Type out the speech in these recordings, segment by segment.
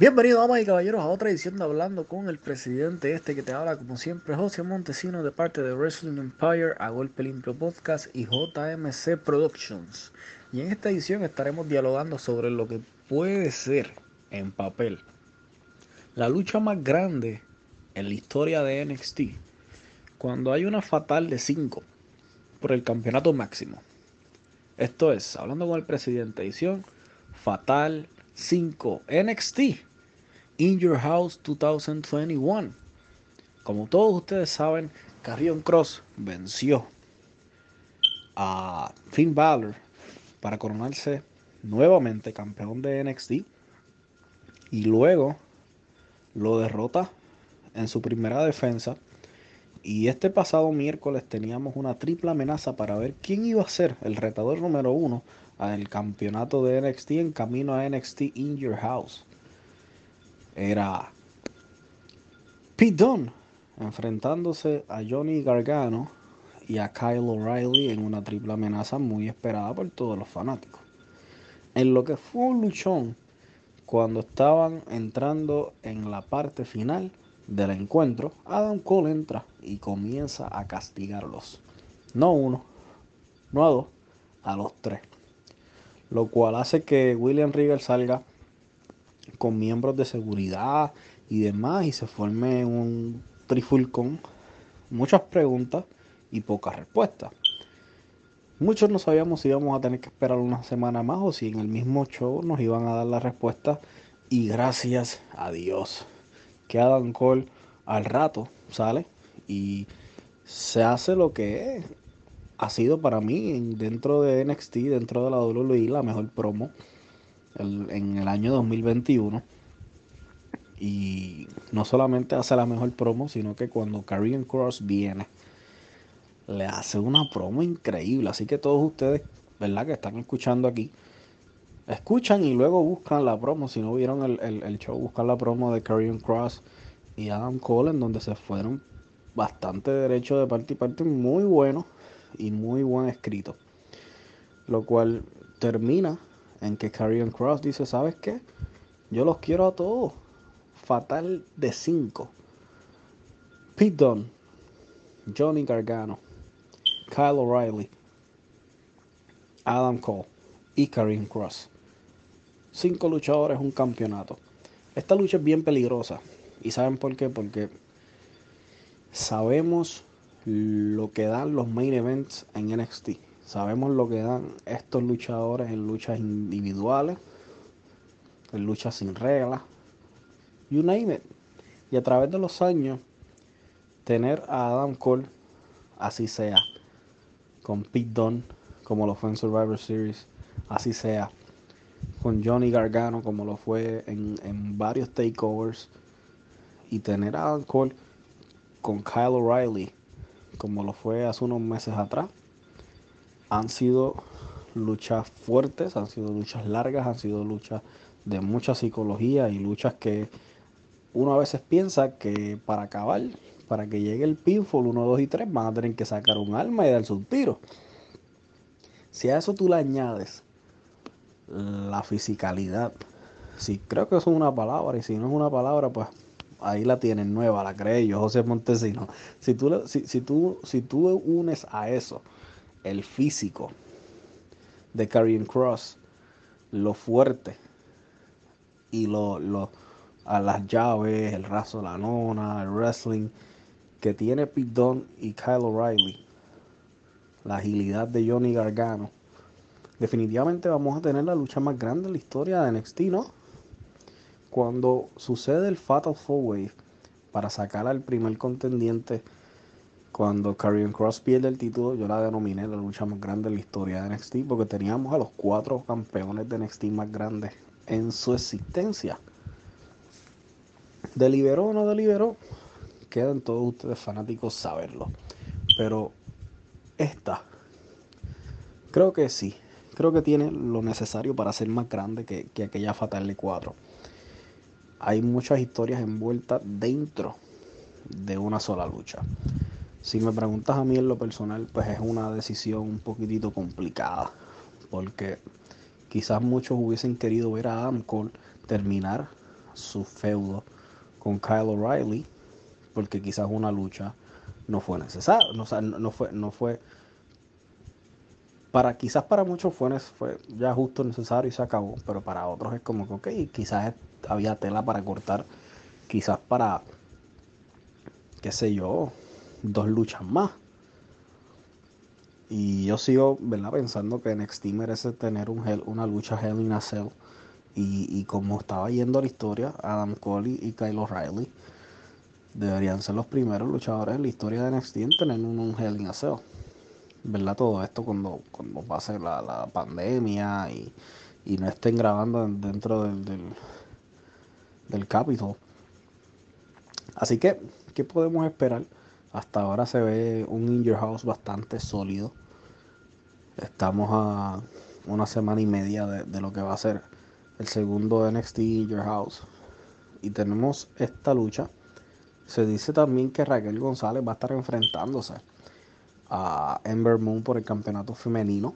Bienvenidos, damas y caballeros, a otra edición de Hablando con el presidente este que te habla, como siempre, José Montesino, de parte de Wrestling Empire, a Golpe Limpio Podcast y JMC Productions. Y en esta edición estaremos dialogando sobre lo que puede ser, en papel, la lucha más grande en la historia de NXT, cuando hay una fatal de 5 por el campeonato máximo. Esto es, hablando con el presidente, edición fatal 5 NXT In Your House 2021. Como todos ustedes saben, Carrion Cross venció a Finn Balor para coronarse nuevamente campeón de NXT y luego lo derrota en su primera defensa y este pasado miércoles teníamos una triple amenaza para ver quién iba a ser el retador número uno al campeonato de NXT en camino a NXT In Your House era Pete enfrentándose a Johnny Gargano y a Kyle O'Reilly en una triple amenaza muy esperada por todos los fanáticos. En lo que fue un luchón cuando estaban entrando en la parte final del encuentro, Adam Cole entra y comienza a castigarlos. No uno, no a dos, a los tres. Lo cual hace que William Regal salga con miembros de seguridad y demás y se forme un trifulcón, muchas preguntas y pocas respuestas. Muchos no sabíamos si íbamos a tener que esperar una semana más o si en el mismo show nos iban a dar la respuesta y gracias a Dios que Adam Cole al rato sale y se hace lo que ha sido para mí dentro de NXT, dentro de la WWE, la mejor promo en el año 2021. Y no solamente hace la mejor promo, sino que cuando Karrion Cross viene, le hace una promo increíble. Así que todos ustedes, ¿verdad? Que están escuchando aquí, escuchan y luego buscan la promo. Si no vieron el, show, buscan la promo de Karrion Cross y Adam Cole, en donde se fueron bastante derecho de parte y parte, muy bueno y muy buen escrito. Lo cual termina en que Karrion Cross dice, ¿sabes qué? Yo los quiero a todos. Fatal de 5. Pete Dunne, Johnny Gargano, Kyle O'Reilly, Adam Cole y Karrion Cross. Cinco luchadores, un campeonato. Esta lucha es bien peligrosa. ¿Y saben por qué? Porque sabemos lo que dan los main events en NXT. Sabemos lo que dan estos luchadores en luchas individuales, en luchas sin reglas, you name it. Y a través de los años, tener a Adam Cole, así sea, con Pete Dunne, como lo fue en Survivor Series, así sea, con Johnny Gargano, como lo fue en, en varios takeovers, y tener a Adam Cole con Kyle O'Reilly, como lo fue hace unos meses atrás han sido luchas fuertes, han sido luchas largas, han sido luchas de mucha psicología y luchas que uno a veces piensa que para acabar, para que llegue el pinfall 1, 2 y 3, van a tener que sacar un arma y darse un tiro. Si a eso tú le añades la fisicalidad, si creo que eso es una palabra y si no es una palabra, pues ahí la tienen nueva, la creo yo, José Montesino. Si tú, si, si, tú, si tú unes a eso, el físico de Karrion Cross, lo fuerte y lo, a las llaves, el raso de la nona, el wrestling que tiene Pete Dunne y Kyle O'Reilly, la agilidad de Johnny Gargano. Definitivamente vamos a tener la lucha más grande en la historia de NXT, ¿no? Cuando sucede el Fatal Four Wave para sacar al primer contendiente cuando Karrion Cross pierde el título, yo la denominé la lucha más grande de la historia de NXT porque teníamos a los cuatro campeones de NXT más grandes en su existencia. ¿Deliberó o no deliberó? Quedan todos ustedes fanáticos saberlo. Pero esta, creo que sí. Creo que tiene lo necesario para ser más grande que, que aquella Fatal de 4. Hay muchas historias envueltas dentro de una sola lucha. Si me preguntas a mí en lo personal, pues es una decisión un poquitito complicada, porque quizás muchos hubiesen querido ver a Adam Cole terminar su feudo con Kyle O'Reilly, porque quizás una lucha no fue necesaria, no, no, fue, no fue, para quizás para muchos fue, fue ya justo necesario y se acabó, pero para otros es como que, ok, quizás había tela para cortar, quizás para, qué sé yo, dos luchas más. Y yo sigo ¿verdad? pensando que NXT merece tener un una lucha Hell in a. Y, y, como estaba yendo la historia, Adam Cole y Kyle O'Reilly deberían ser los primeros luchadores en la historia de NXT en tener un, un Hell in a Cell. ¿Verdad? Todo esto cuando, cuando pase la, la pandemia y, y, no estén grabando dentro del, del, del Capitol. Así que, ¿qué podemos esperar? Hasta ahora se ve un In Your House bastante sólido. Estamos a una semana y media de, lo que va a ser el segundo NXT In Your House. Y tenemos esta lucha. Se dice también que Raquel González va a estar enfrentándose a Ember Moon por el campeonato femenino.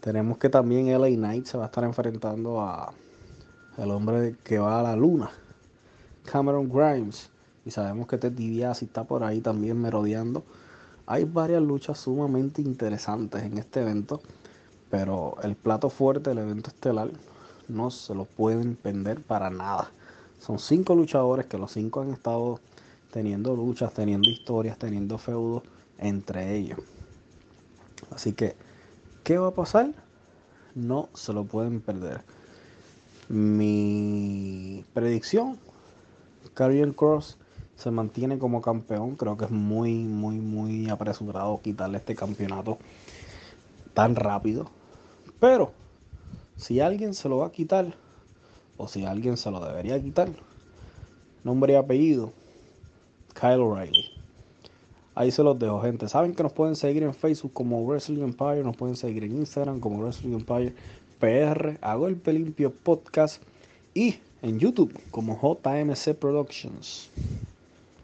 Tenemos que también LA Knight se va a estar enfrentando a el hombre que va a la luna, Cameron Grimes y sabemos que Ted DiBiase está por ahí también merodeando. Hay varias luchas sumamente interesantes en este evento, pero el plato fuerte del evento estelar no se lo pueden perder para nada. Son cinco luchadores que los cinco han estado teniendo luchas, teniendo historias, teniendo feudos entre ellos. Así que, ¿qué va a pasar? No se lo pueden perder. Mi predicción, Karrion Cross se mantiene como campeón. Creo que es muy, muy, muy apresurado quitarle este campeonato tan rápido. Pero si alguien se lo va a quitar, o si alguien se lo debería quitar, nombre y apellido, Kyle O'Reilly. Ahí se los dejo, gente. Saben que nos pueden seguir en Facebook como Wrestling Empire, nos pueden seguir en Instagram como Wrestling Empire PR, Hago el Limpio Podcast y en YouTube como JMC Productions.